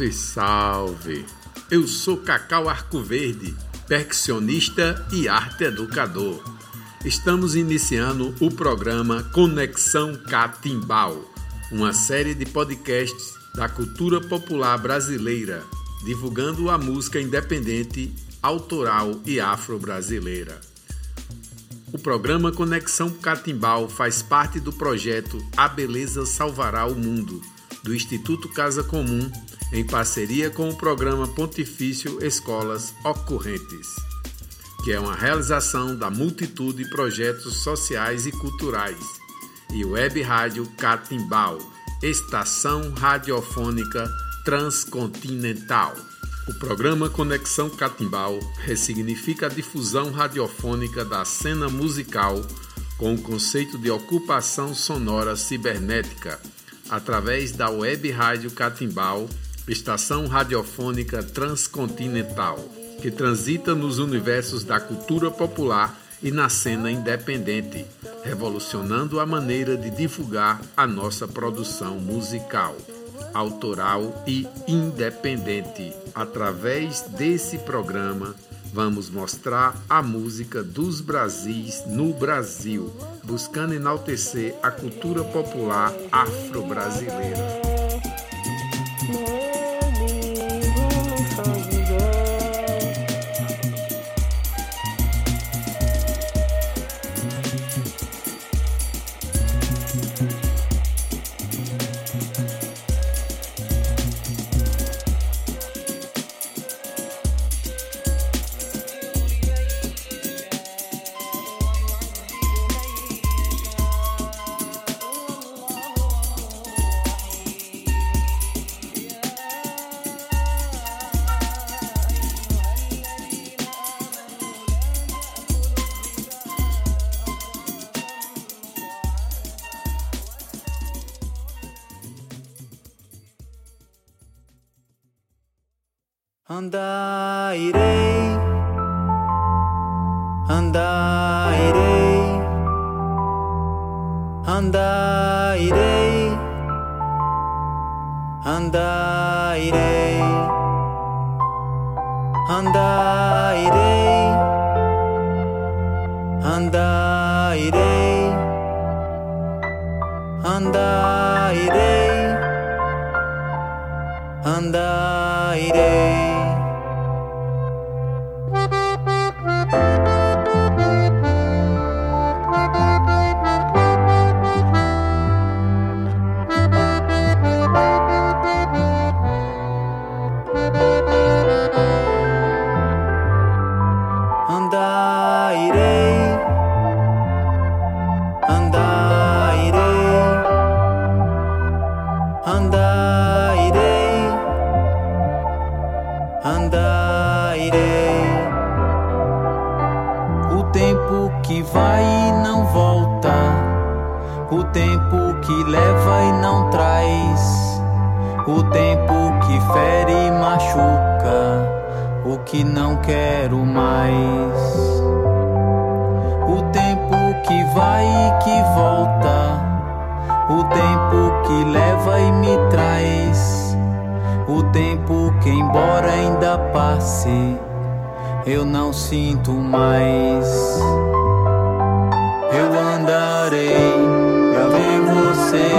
Salve, salve! Eu sou Cacau Arcoverde, percussionista e arte educador. Estamos iniciando o programa Conexão Catimbau, uma série de podcasts da cultura popular brasileira, divulgando a música independente, autoral e afro-brasileira. O programa Conexão Catimbau faz parte do projeto A Beleza Salvará o Mundo, do Instituto Casa Comum em parceria com o programa Pontifício Escolas Ocorrentes, que é uma realização da multitude de projetos sociais e culturais, e Web Rádio Catimbau, estação radiofônica transcontinental. O programa Conexão Catimbau ressignifica a difusão radiofônica da cena musical com o conceito de ocupação sonora cibernética através da Web Rádio Catimbau estação radiofônica transcontinental, que transita nos universos da cultura popular e na cena independente, revolucionando a maneira de divulgar a nossa produção musical, autoral e independente. Através desse programa, vamos mostrar a música dos Brasis no Brasil, buscando enaltecer a cultura popular afro-brasileira. Andai dei Andai dei que não quero mais. O tempo que vai e que volta, o tempo que leva e me traz, o tempo que, embora ainda passe, eu não sinto mais. Eu andarei pra ver você,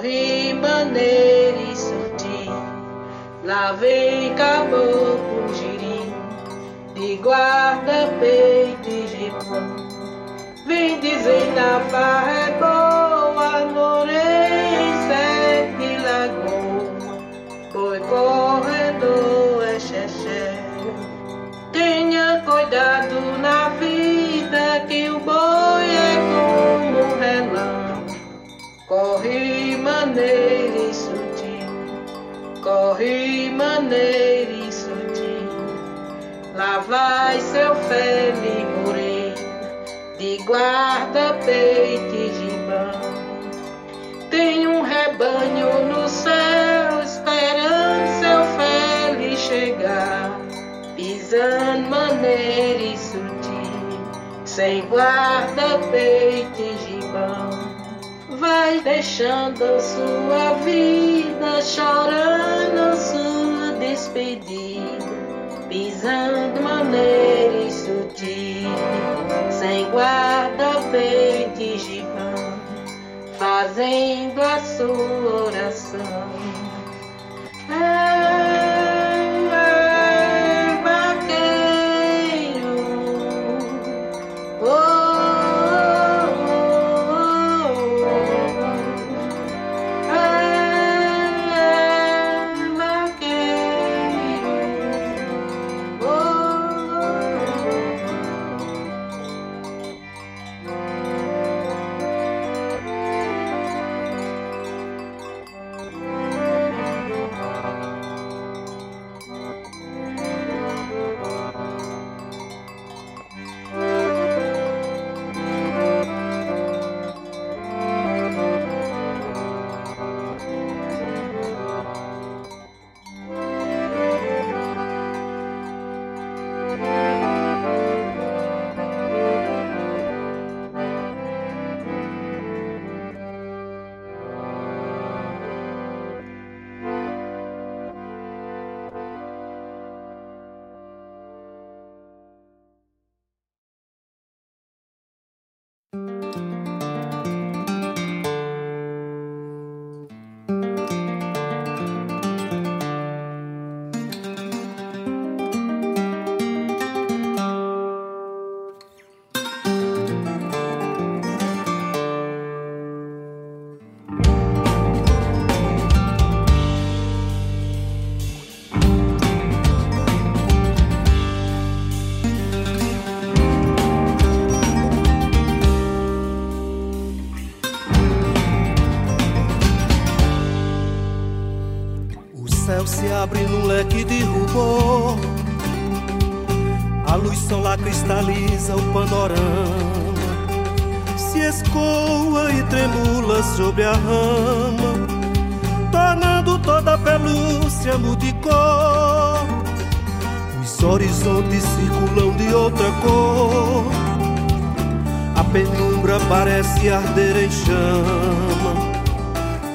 rimaneira e surti. lá vem caboclo girim, de guarda, peito e gemão, vem dizer na farra é bom. maneira insutil. Lá vai seu fele morena, de guarda, peito e gibão. Tem um rebanho no céu esperando seu fele chegar, pisando maneira sutil, sem guarda, peito e gibão vai deixando sua vida chorando sua despedida, pisando maneiras sutis, sem guarda peito e fazendo a sua oração. Ah, abre no leque de rubor. A luz solar cristaliza o panorama. Se escoa e tremula sobre a rama, tornando toda a pelúcia mudicor. Os horizontes circulam de outra cor. A penumbra parece arder em chama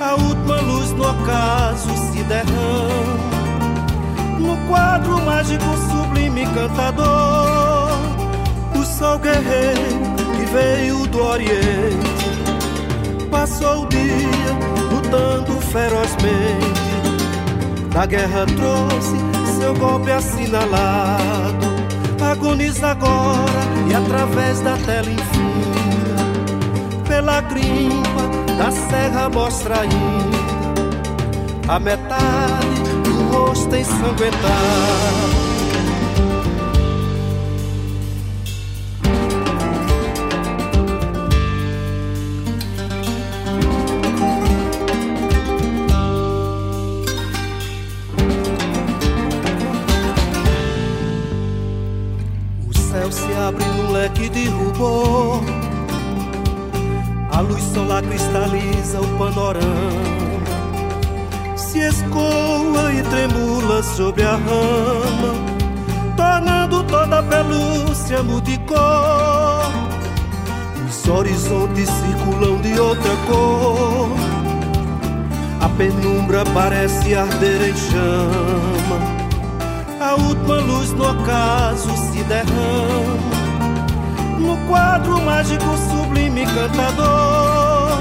a última luz no ocaso se derrama no quadro mágico sublime cantador o sol guerreiro que veio do oriente. Passou o dia lutando ferozmente. Da guerra trouxe seu golpe assinalado. Agoniza agora e através da tela infinda pela grimpa da serra mostra ainda a metade rosto ensanguentado. Sobre a rama, tornando toda a pelúcia mudicor. Os horizontes circulam de outra cor, a penumbra parece arder em chama, a última luz no ocaso se derrama. No quadro mágico sublime cantador,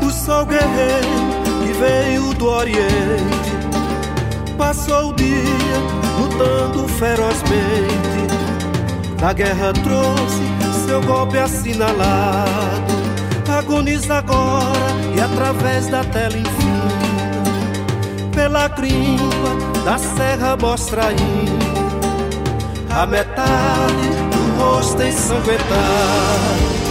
o sol guerreiro que veio do Oriente passou o dia lutando ferozmente. Da guerra trouxe seu golpe assinalado, agoniza agora e através da tela infinda, pela grimpa da serra mostra ainda a metade rosto ensanguentado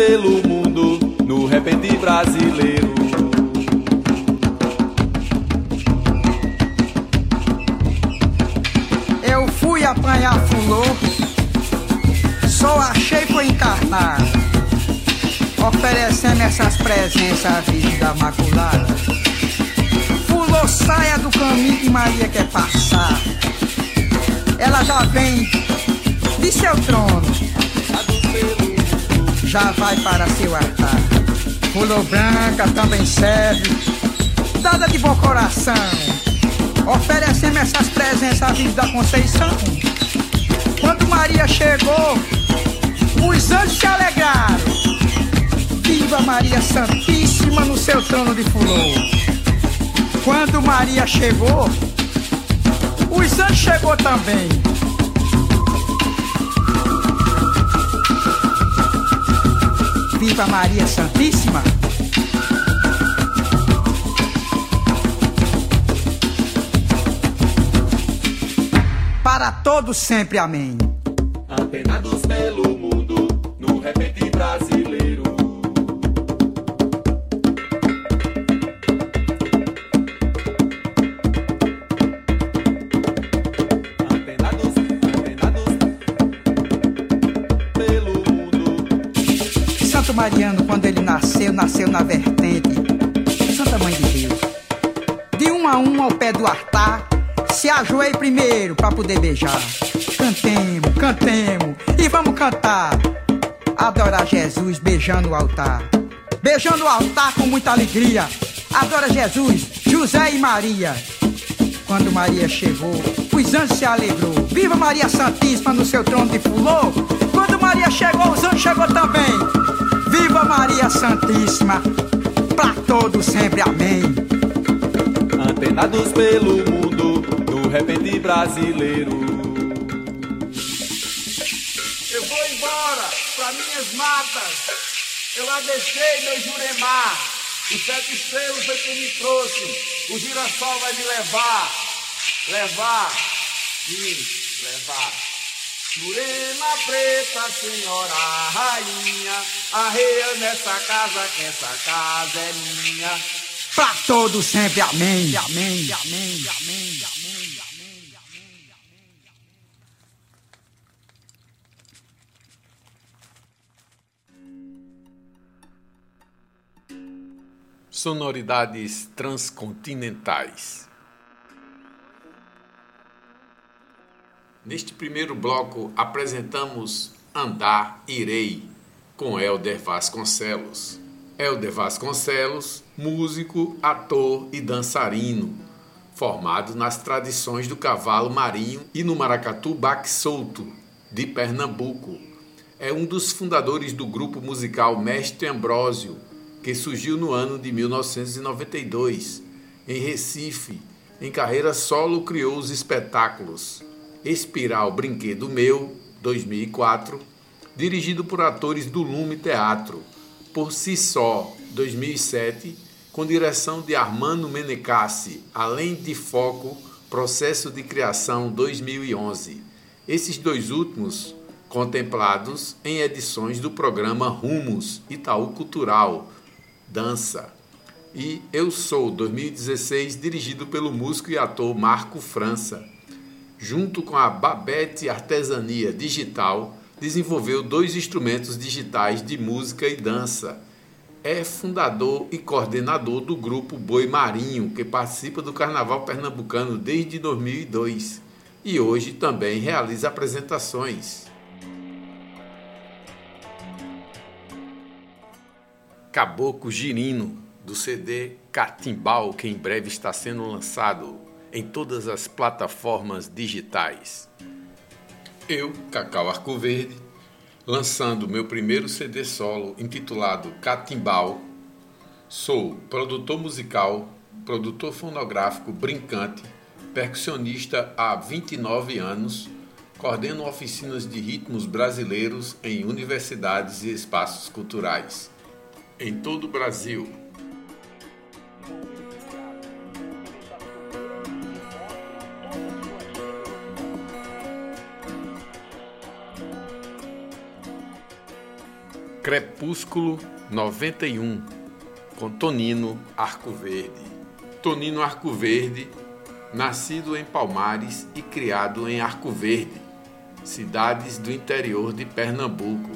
Antenados branca também serve, dada de bom coração. Oferecemos essas presenças à vida da Conceição. Quando Maria chegou, os anjos se alegraram. Viva Maria Santíssima no seu trono de flor. Quando Maria chegou, os anjos chegou também. Viva Maria Santíssima. Para todos sempre, amém. Antenados pelo mundo, no repente brasileiro. Antenados, antenados pelo mundo. Santo Mariano, quando ele nasceu, nasceu na vertente Santa Mãe de Deus. De um a um ao pé do altar, ajoelhe primeiro para poder beijar. Cantemos, cantemos e vamos cantar. Adorar Jesus beijando o altar. Beijando o altar com muita alegria. Adora Jesus, José e Maria. Quando Maria chegou, os anjos se alegrou. Viva Maria Santíssima no seu trono de fulô. Quando Maria chegou, os anjos chegou também. Viva Maria Santíssima, pra todos sempre, amém. Antenados pelo mundo, repente brasileiro. Eu vou embora para minhas matas. Eu lá deixei meu juremar. Os sete estrelas foi quem me trouxe. O girassol vai me levar. Levar. Sim, levar. Jurema preta, senhora rainha. Arreia nessa casa, que essa casa é minha. Pra todos sempre, amém. Amém, amém, amém, amém, amém. Sonoridades transcontinentais. Neste primeiro bloco apresentamos Andar Irei com Helder Vasconcelos. Helder Vasconcelos, músico, ator e dançarino, formado nas tradições do cavalo marinho e no maracatu baque solto de Pernambuco. É um dos fundadores do grupo musical Mestre Ambrósio, que surgiu no ano de 1992. Em Recife, em carreira solo, criou os espetáculos Espiral Brinquedo Meu, 2004, dirigido por atores do Lume Teatro, Por Si Só, 2007, com direção de Armando Menecassi, além de Foco, Processo de Criação 2011. Esses dois últimos contemplados em edições do programa Rumos Itaú Cultural, Dança. E Eu Sou 2016, dirigido pelo músico e ator Marco França. Junto com a Babette Artesania Digital, desenvolveu dois instrumentos digitais de música e dança. É fundador e coordenador do grupo Boi Marinho, que participa do Carnaval Pernambucano desde 2002 e hoje também realiza apresentações. Caboclo Girino, do CD Catimbau, que em breve está sendo lançado em todas as plataformas digitais. Eu, Cacau Arco Verde, lançando meu primeiro CD solo intitulado Catimbau, sou produtor musical, produtor fonográfico brincante, percussionista há 29 anos, coordeno oficinas de ritmos brasileiros em universidades e espaços culturais em todo o Brasil. Crepúsculo 91 com Tonino Arco Verde. Tonino Arco Verde, nascido em Palmares e criado em Arco Verde, cidades do interior de Pernambuco.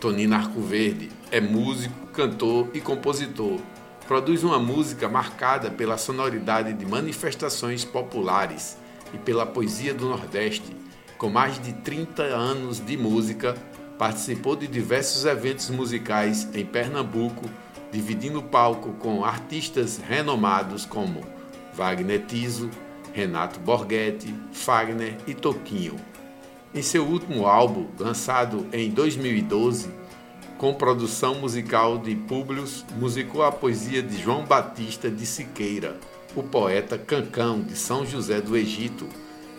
Tonino Arco Verde é músico, cantor e compositor. Produz uma música marcada pela sonoridade de manifestações populares e pela poesia do Nordeste. Com mais de 30 anos de música, participou de diversos eventos musicais em Pernambuco, dividindo palco com artistas renomados como Wagner Tiso, Renato Borghetti, Fagner e Toquinho. Em seu último álbum, lançado em 2012, com produção musical de Públio, musicou a poesia de João Batista de Siqueira, o poeta Cancão de São José do Egito,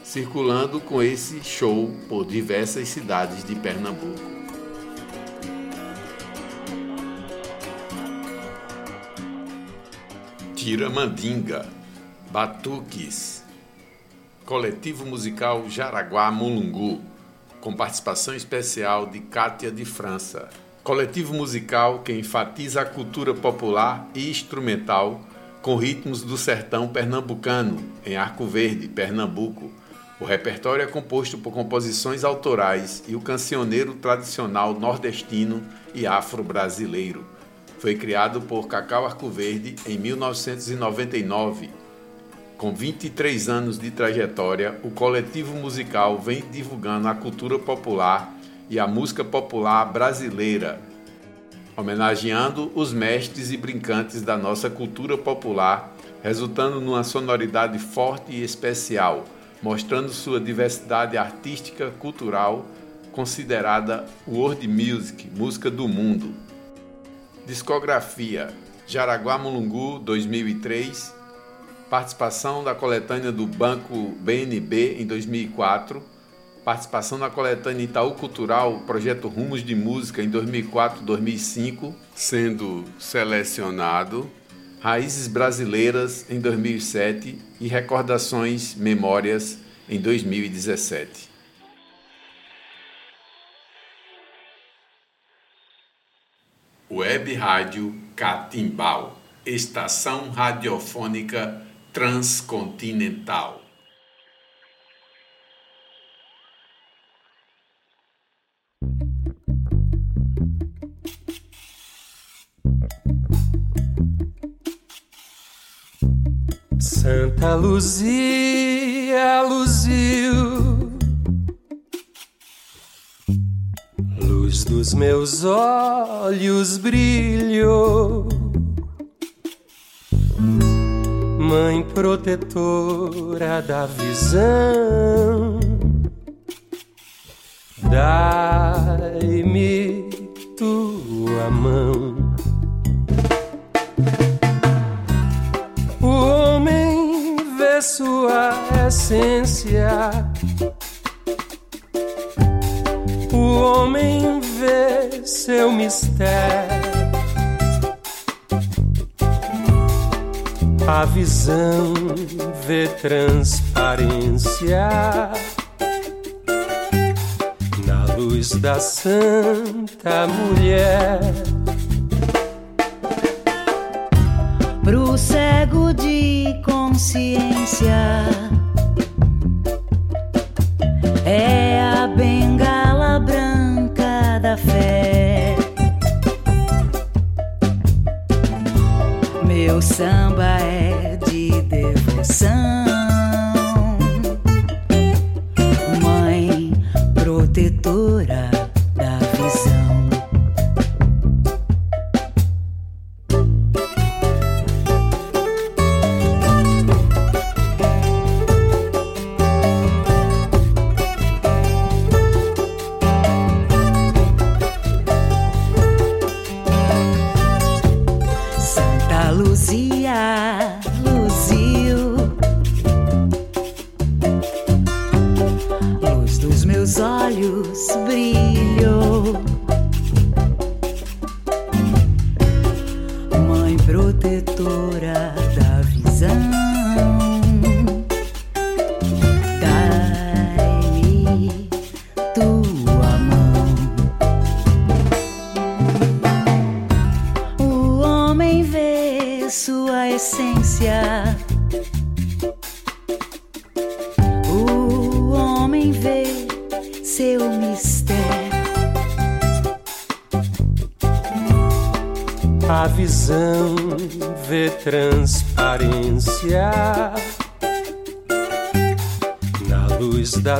circulando com esse show por diversas cidades de Pernambuco. Tiramandinga, Batuques, Coletivo Musical Jaraguá Mulungu, com participação especial de Cátia de França. Coletivo musical que enfatiza a cultura popular e instrumental com ritmos do sertão pernambucano, em Arco Verde, Pernambuco. O repertório é composto por composições autorais e o cancioneiro tradicional nordestino e afro-brasileiro. Foi criado por Cacau Arco Verde em 1999. Com 23 anos de trajetória, o coletivo musical vem divulgando a cultura popular e a música popular brasileira, homenageando os mestres e brincantes da nossa cultura popular, resultando numa sonoridade forte e especial, mostrando sua diversidade artística, cultural, considerada world music, música do mundo. Discografia: Jaraguá Mulungu 2003, participação da coletânea do Banco BNB em 2004 participação na coletânea Itaú Cultural, projeto Rumos de Música em 2004-2005, sendo selecionado Raízes Brasileiras em 2007 e Recordações Memórias em 2017. Web Rádio Catimbau, estação radiofônica transcontinental. Luzia luziu, luz dos meus olhos brilhou, Mãe protetora da visão, dai-me tua mão. Sua essência. O homem vê seu mistério. A visão vê transparência na luz da Santa Mulher. Cego de consciência é a bengala branca da fé. Meu samba é de devoção.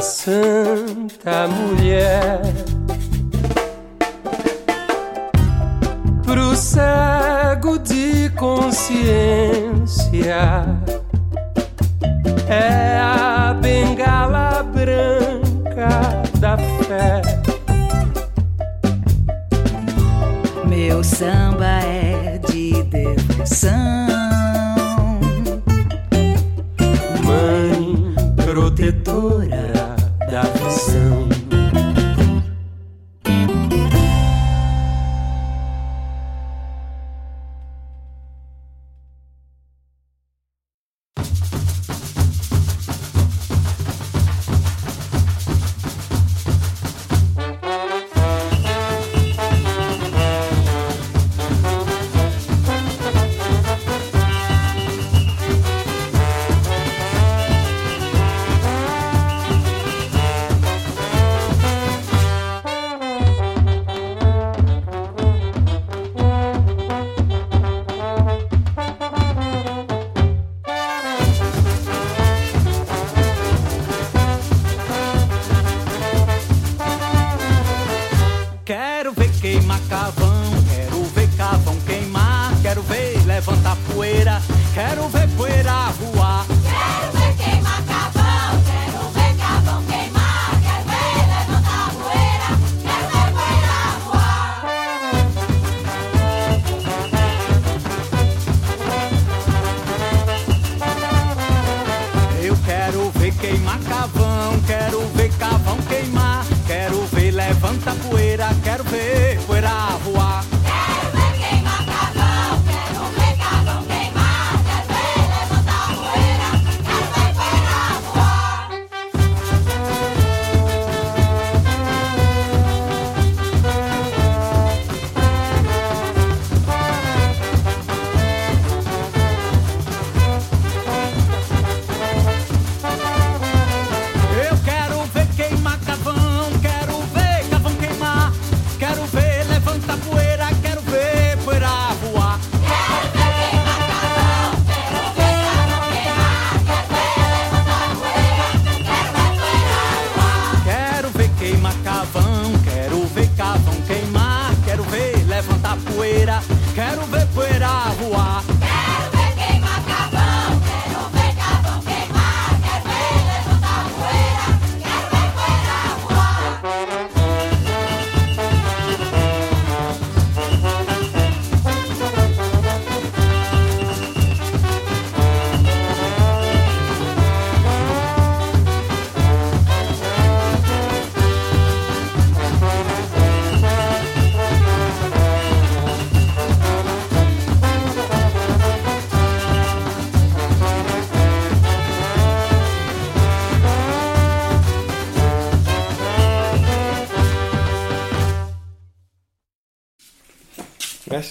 Luz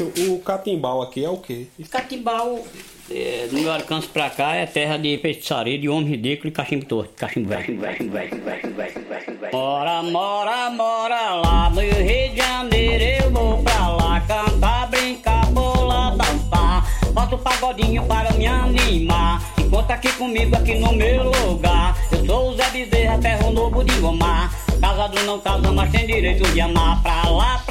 o catimbau aqui é o quê? Catimbau, é, no meu alcance pra cá, é terra de feitiçaria, de homem ridículo e cachimbo torto, cachimbo velho. Mora, mora, mora lá no Rio de Janeiro, eu vou pra lá cantar, brincar, bolar, dançar. Faço pagodinho para me animar. Encontra aqui comigo, aqui no meu lugar. Eu sou o Zé Bezerra, ferro novo de gomar. Casado não casa, mas tem direito de amar. Pra lá,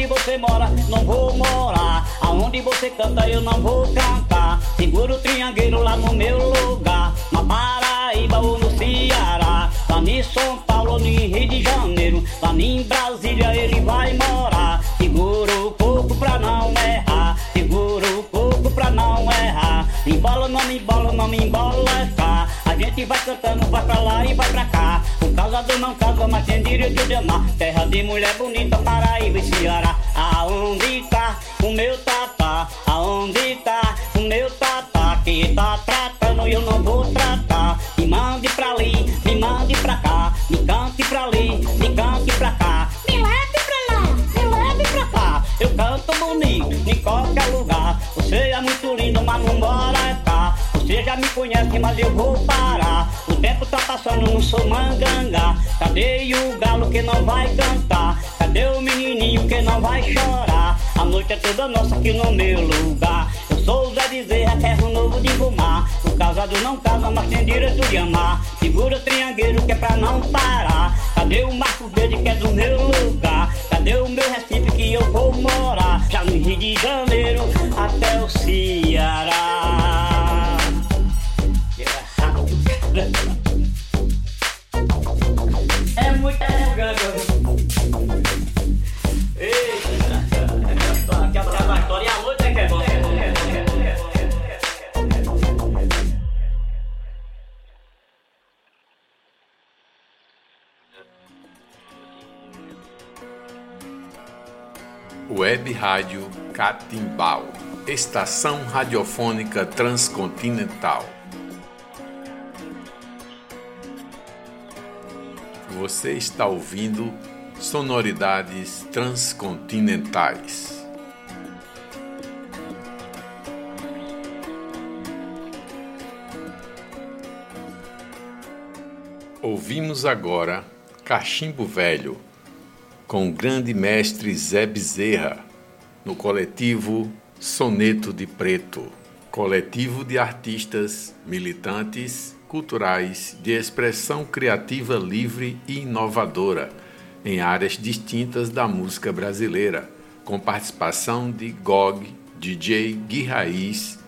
Aonde você mora, não vou morar. Aonde você canta, eu não vou cantar. Seguro o triangueiro lá no meu lugar. Na Paraíba ou no Ceará. Lá em São Paulo em Rio de Janeiro. Lá em Brasília ele vai morar. Segura o corpo pra não Gente vai cantando, vai pra lá e vai pra cá. O casador não casa, mas tem direito de amar. Terra de mulher bonita, Paraíba e Ceará. Aonde tá o meu tatá? Aonde tá o meu tatá? Que tá tratando e eu não vou tratar. Me mande pra ali, me mande pra cá. Me cante pra ali, me cante pra cá. Me leve pra lá, me leve pra cá. Eu canto bonito em qualquer lugar. Você é muito lindo, mas não mora cá. Você já me conhece, mas eu vou parar. O tempo tá passando, não sou manganga. Cadê o galo que não vai cantar? Cadê o menininho que não vai chorar? A noite é toda nossa aqui no meu lugar. Eu sou Zé Bezerra, terra novo de fumar. O casado não casa, mas tem direito de amar. Segura triangueiro que é pra não parar. Cadê o Marco Verde que é do meu lugar? Cadê o meu Recife que eu vou morar? Já no Rio de Janeiro até o Ceará. É muito grande. Eita, que a história e a é que é bom. Web Rádio Catimbau, estação radiofônica transcontinental. Você está ouvindo sonoridades transcontinentais. Ouvimos agora Cachimbo Velho com o grande mestre Zé Bezerra, no coletivo Soneto de Preto, coletivo de artistas, militantes, culturais de expressão criativa livre e inovadora em áreas distintas da música brasileira, com participação de Gog, DJ Gui Raiz,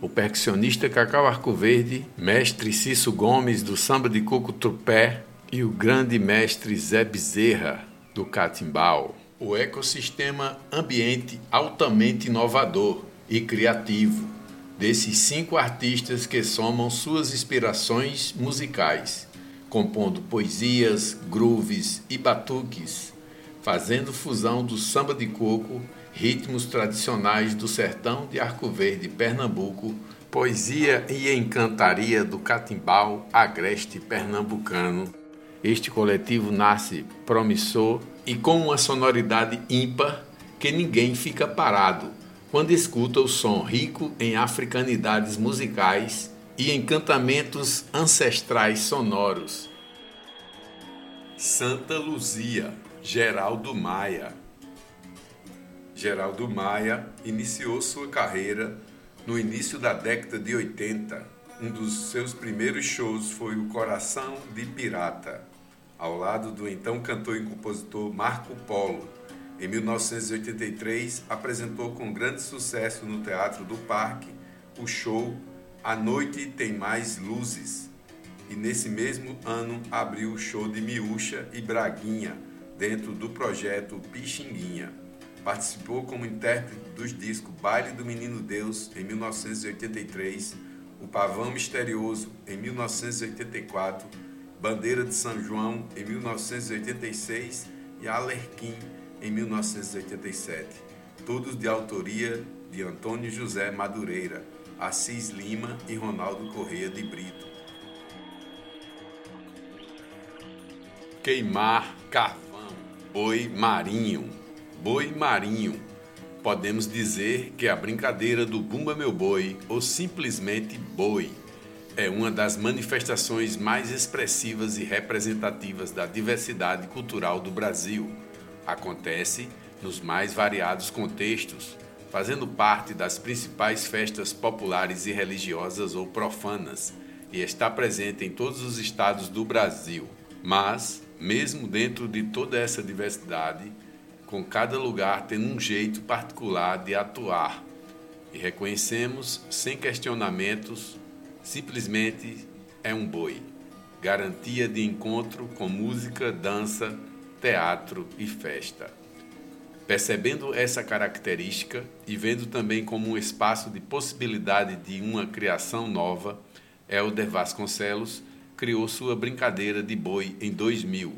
o percussionista Cacau Arcoverde, mestre Cício Gomes do Samba de Coco Tupé e o grande mestre Zé Bezerra, do Catimbau. O ecossistema ambiente altamente inovador e criativo desses cinco artistas que somam suas inspirações musicais, compondo poesias, grooves e batuques, fazendo fusão do samba de coco, ritmos tradicionais do sertão de Arco Verde, Pernambuco, poesia e encantaria do catimbau agreste pernambucano. Este coletivo nasce promissor e com uma sonoridade ímpar que ninguém fica parado quando escuta o som rico em africanidades musicais e encantamentos ancestrais sonoros. Santa Luzia, Geraldo Maia. Geraldo Maia iniciou sua carreira no início da década de 80. Um dos seus primeiros shows foi o Coração de Pirata ao lado do então cantor e compositor Marco Polo. Em 1983, apresentou com grande sucesso no Teatro do Parque o show A Noite Tem Mais Luzes. E nesse mesmo ano abriu o show de Miúcha e Braguinha, dentro do projeto Pixinguinha. Participou como intérprete dos discos Baile do Menino Deus, em 1983, O Pavão Misterioso, em 1984 Bandeira de São João em 1986 e Alerquim em 1987, todos de autoria de Antônio José Madureira, Assis Lima e Ronaldo Correia de Brito. Queimar carvão, boi marinho, boi marinho. Podemos dizer que a brincadeira do Bumba Meu Boi ou simplesmente boi é uma das manifestações mais expressivas e representativas da diversidade cultural do Brasil. Acontece nos mais variados contextos, fazendo parte das principais festas populares e religiosas ou profanas, e está presente em todos os estados do Brasil. Mas, mesmo dentro de toda essa diversidade, com cada lugar tendo um jeito particular de atuar, e reconhecemos, sem questionamentos, simplesmente é um boi garantia de encontro com música, dança, teatro e festa. Percebendo essa característica e vendo também como um espaço de possibilidade de uma criação nova, Helder Vasconcelos criou sua brincadeira de boi em 2000,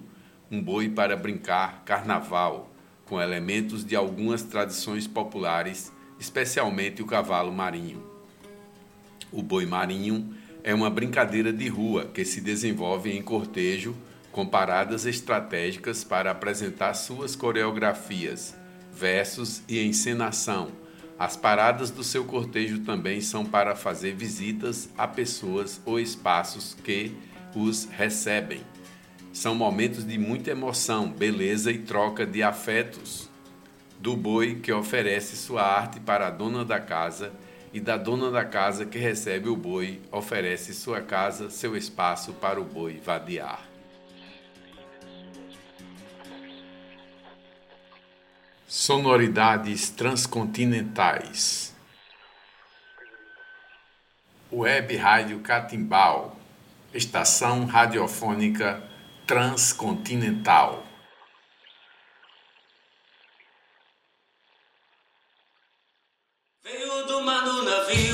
um boi para brincar carnaval, com elementos de algumas tradições populares, especialmente o cavalo marinho. O boi marinho é uma brincadeira de rua que se desenvolve em cortejo com paradas estratégicas para apresentar suas coreografias, versos e encenação. As paradas do seu cortejo também são para fazer visitas a pessoas ou espaços que os recebem. São momentos de muita emoção, beleza e troca de afetos. Do boi que oferece sua arte para a dona da casa e da dona da casa que recebe o boi oferece sua casa, seu espaço para o boi vadiar. Sonoridades transcontinentais. Web Rádio Catimbau, estação radiofônica transcontinental. Veio do mar no navio.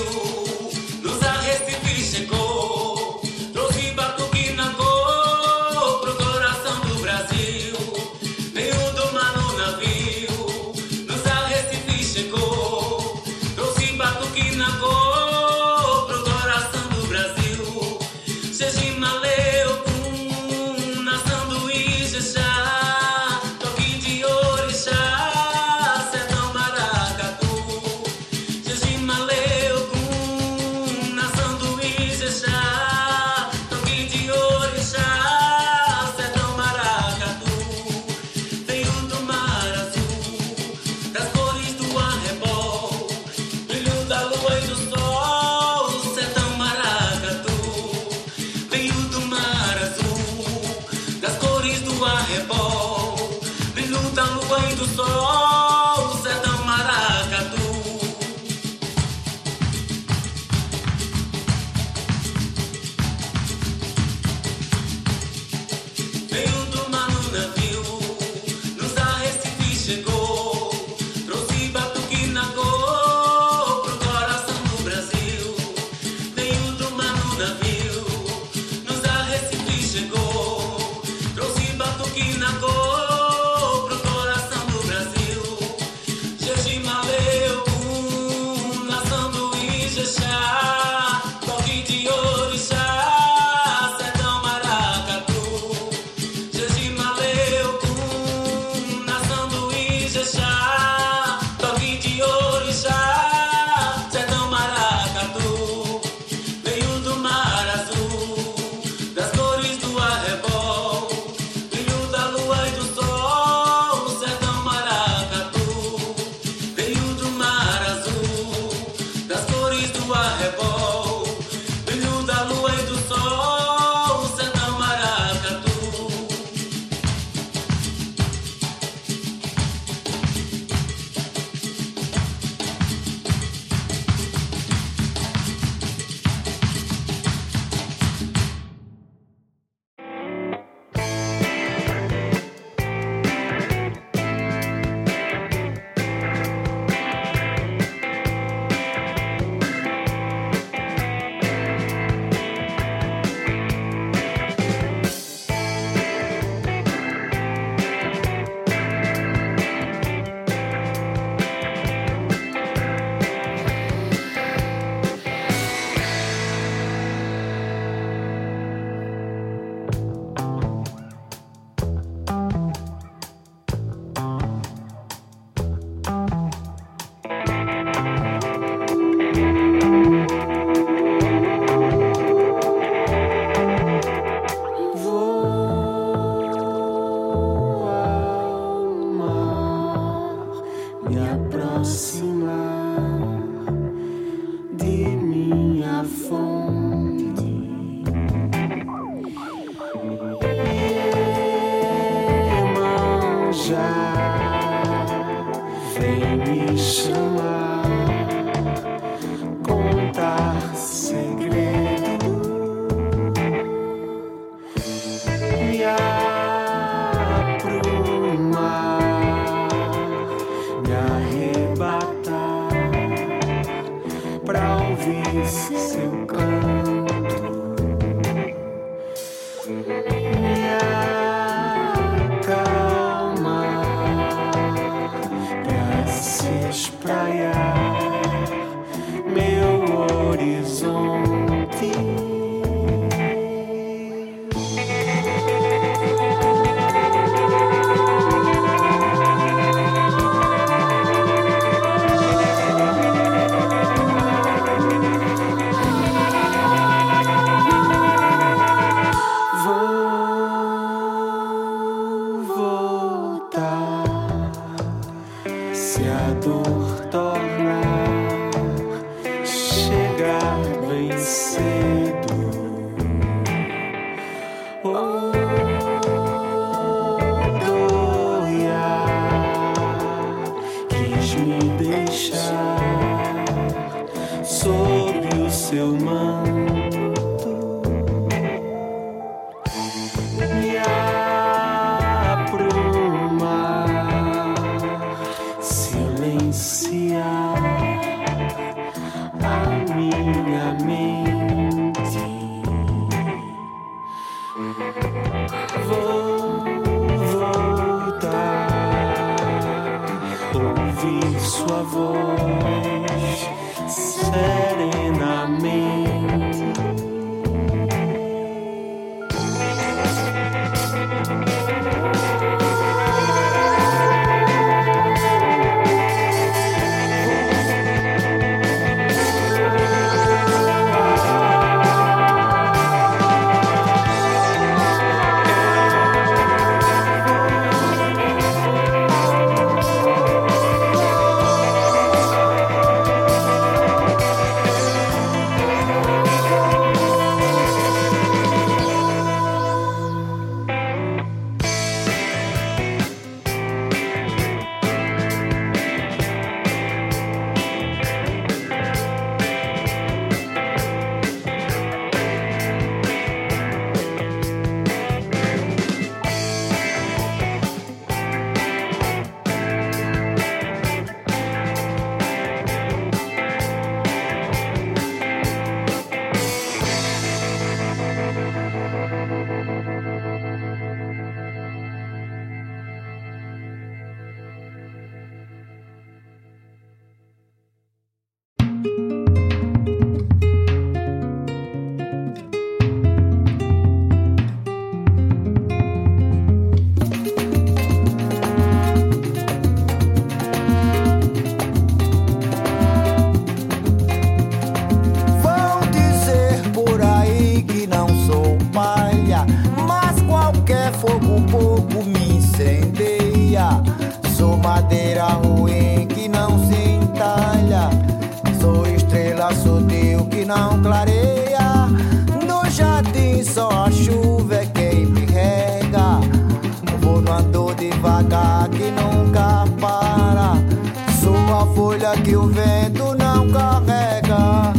o vento não carrega.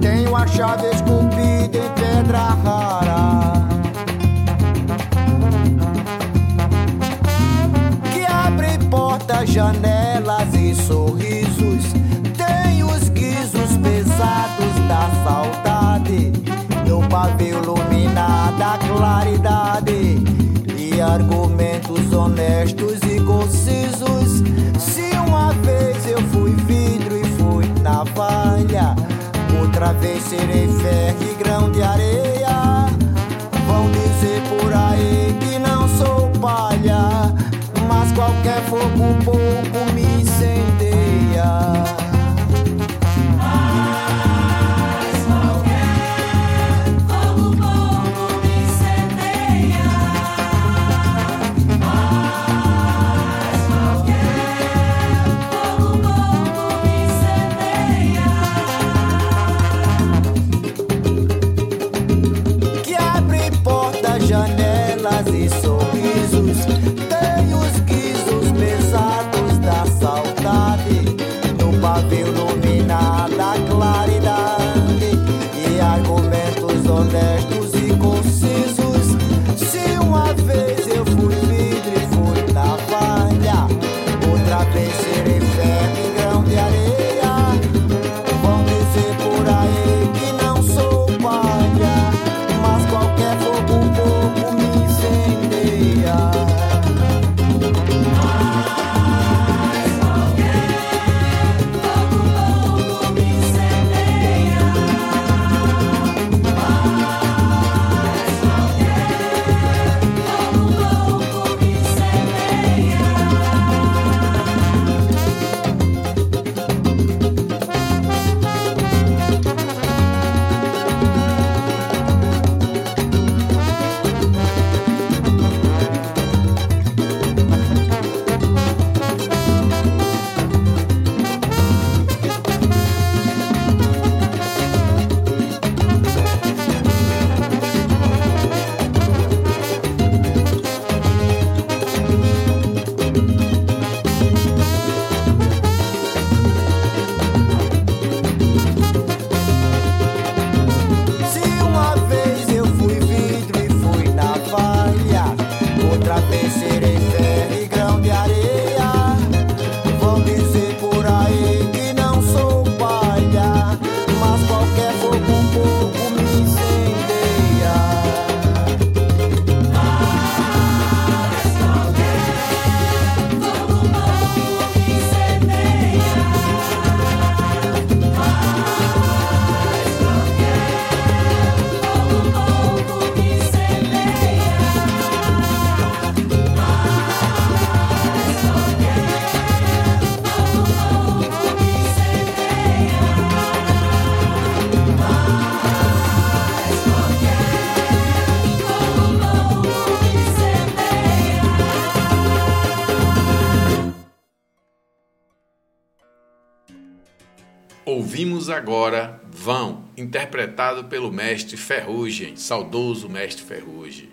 Tenho a chave esculpida em pedra rara. Que abre portas, janelas e sorrisos. Tem os guizos pesados da saudade. No pavio iluminada claridade. E argumentos honestos Outra vez serei ferro e grão de areia. Vão dizer por aí que não sou palha, mas qualquer fogo pouco me incendia. Agora Vão, interpretado pelo mestre Ferrugem, saudoso mestre Ferrugem.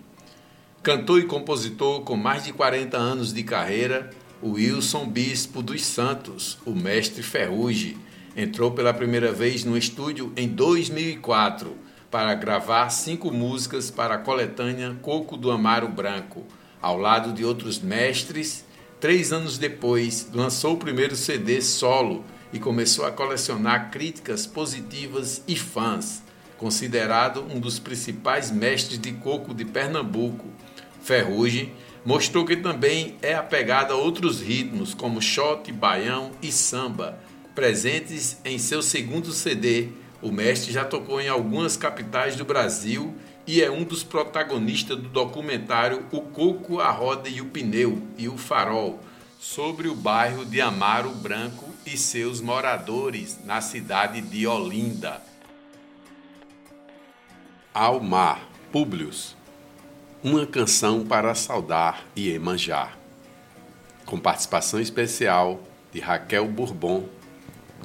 Cantor e compositor com mais de 40 anos de carreira, Wilson Bispo dos Santos, o mestre Ferrugem, entrou pela primeira vez no estúdio em 2004 para gravar cinco músicas para a coletânea Coco do Amaro Branco, ao lado de outros mestres. Três anos depois, lançou o primeiro CD solo e começou a colecionar críticas positivas e fãs. Considerado um dos principais mestres de coco de Pernambuco, Ferrugem mostrou que também é apegado a outros ritmos como shot, baião e samba, presentes em seu segundo CD. O mestre já tocou em algumas capitais do Brasil e é um dos protagonistas do documentário O Coco, a Roda e o Pneu e o Farol, sobre o bairro de Amaro Branco e seus moradores na cidade de Olinda. Ao Mar, Públios uma canção para saudar e emanjar, com participação especial de Raquel Bourbon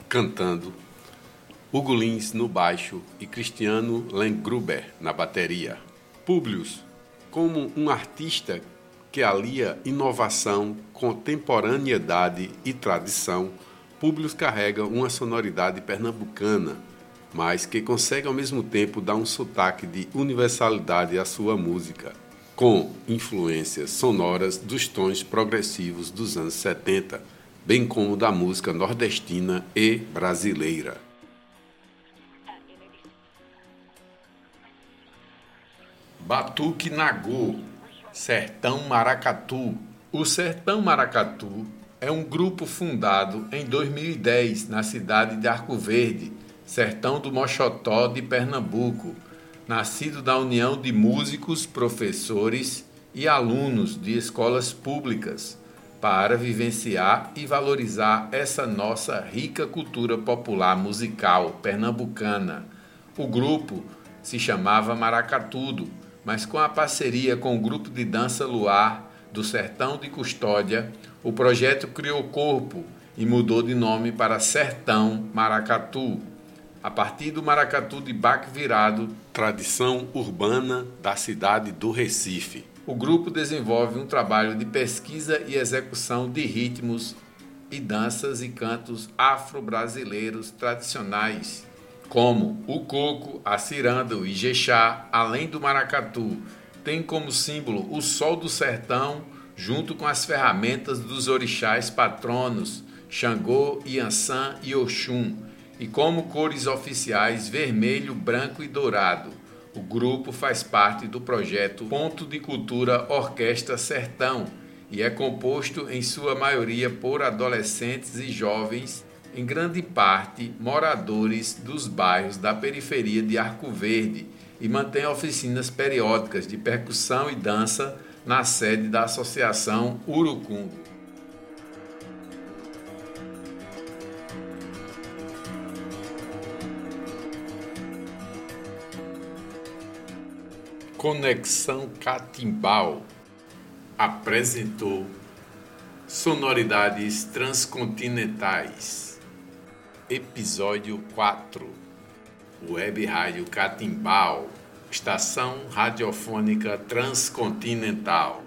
cantando, Hugo Lins no baixo e Cristiano Lengruber na bateria. Publius, como um artista que alia inovação, contemporaneidade e tradição, Publius carrega uma sonoridade pernambucana, mas que consegue ao mesmo tempo dar um sotaque de universalidade à sua música com influências sonoras dos tons progressivos dos anos 70, bem como da música nordestina e brasileira. Batuque Nagô, Sertão Maracatu. O Sertão Maracatu é um grupo fundado em 2010 na cidade de Arco Verde, sertão do Mochotó de Pernambuco nascido da união de músicos, professores e alunos de escolas públicas para vivenciar e valorizar essa nossa rica cultura popular musical pernambucana. O grupo se chamava Maracatudo, mas com a parceria com o grupo de dança Luar do Sertão de Custódia, o projeto criou corpo e mudou de nome para Sertão Maracatu a partir do maracatu de baque virado, tradição urbana da cidade do Recife. O grupo desenvolve um trabalho de pesquisa e execução de ritmos e danças e cantos afro-brasileiros tradicionais, como o coco, a ciranda, o ijexá, além do maracatu, tem como símbolo o sol do sertão, junto com as ferramentas dos orixás patronos, Xangô, Iansã e Oxum e como cores oficiais vermelho, branco e dourado. O grupo faz parte do projeto Ponto de Cultura Orquestra Sertão e é composto em sua maioria por adolescentes e jovens, em grande parte moradores dos bairros da periferia de Arco Verde, e mantém oficinas periódicas de percussão e dança na sede da Associação Urucungo. Conexão Catimbau apresentou Sonoridades Transcontinentais, Episódio 4 Web Rádio Catimbau, Estação Radiofônica Transcontinental.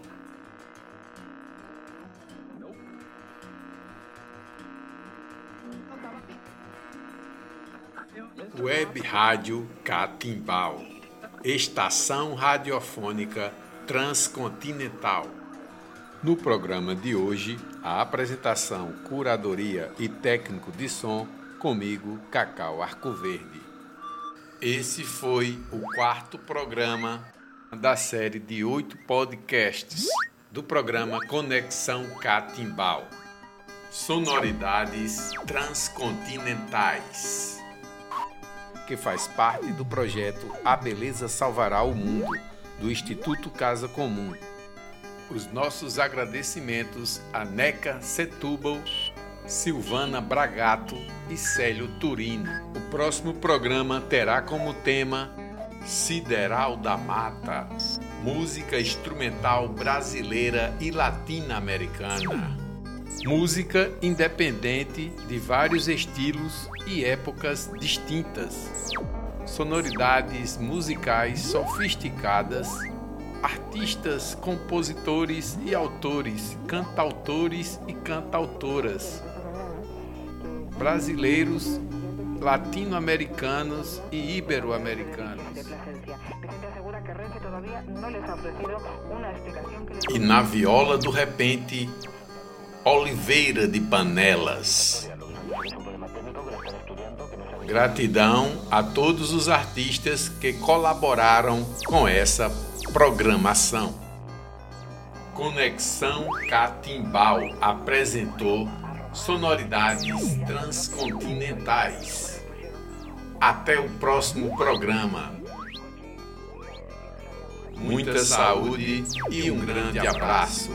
Web Rádio Catimbau Estação Radiofônica Transcontinental. No programa de hoje, a apresentação, curadoria e técnico de som comigo, Cacau Arcoverde. Esse foi o quarto programa da série de oito podcasts do programa Conexão Catimbau. Sonoridades transcontinentais que faz parte do projeto A Beleza Salvará o Mundo, do Instituto Casa Comum. Os nossos agradecimentos a Neca Setúbal, Silvana Bragato e Célio Turino. O próximo programa terá como tema Sideral da Mata, música instrumental brasileira e latino-americana. Música independente de vários estilos e épocas distintas. Sonoridades musicais sofisticadas, artistas, compositores e autores, cantautores e cantautoras, brasileiros, latino-americanos e ibero-americanos. E na viola do repente, Oliveira de Panelas. Gratidão a todos os artistas que colaboraram com essa programação. Conexão Catimbau apresentou sonoridades transcontinentais. Até o próximo programa. Muita saúde e um grande abraço.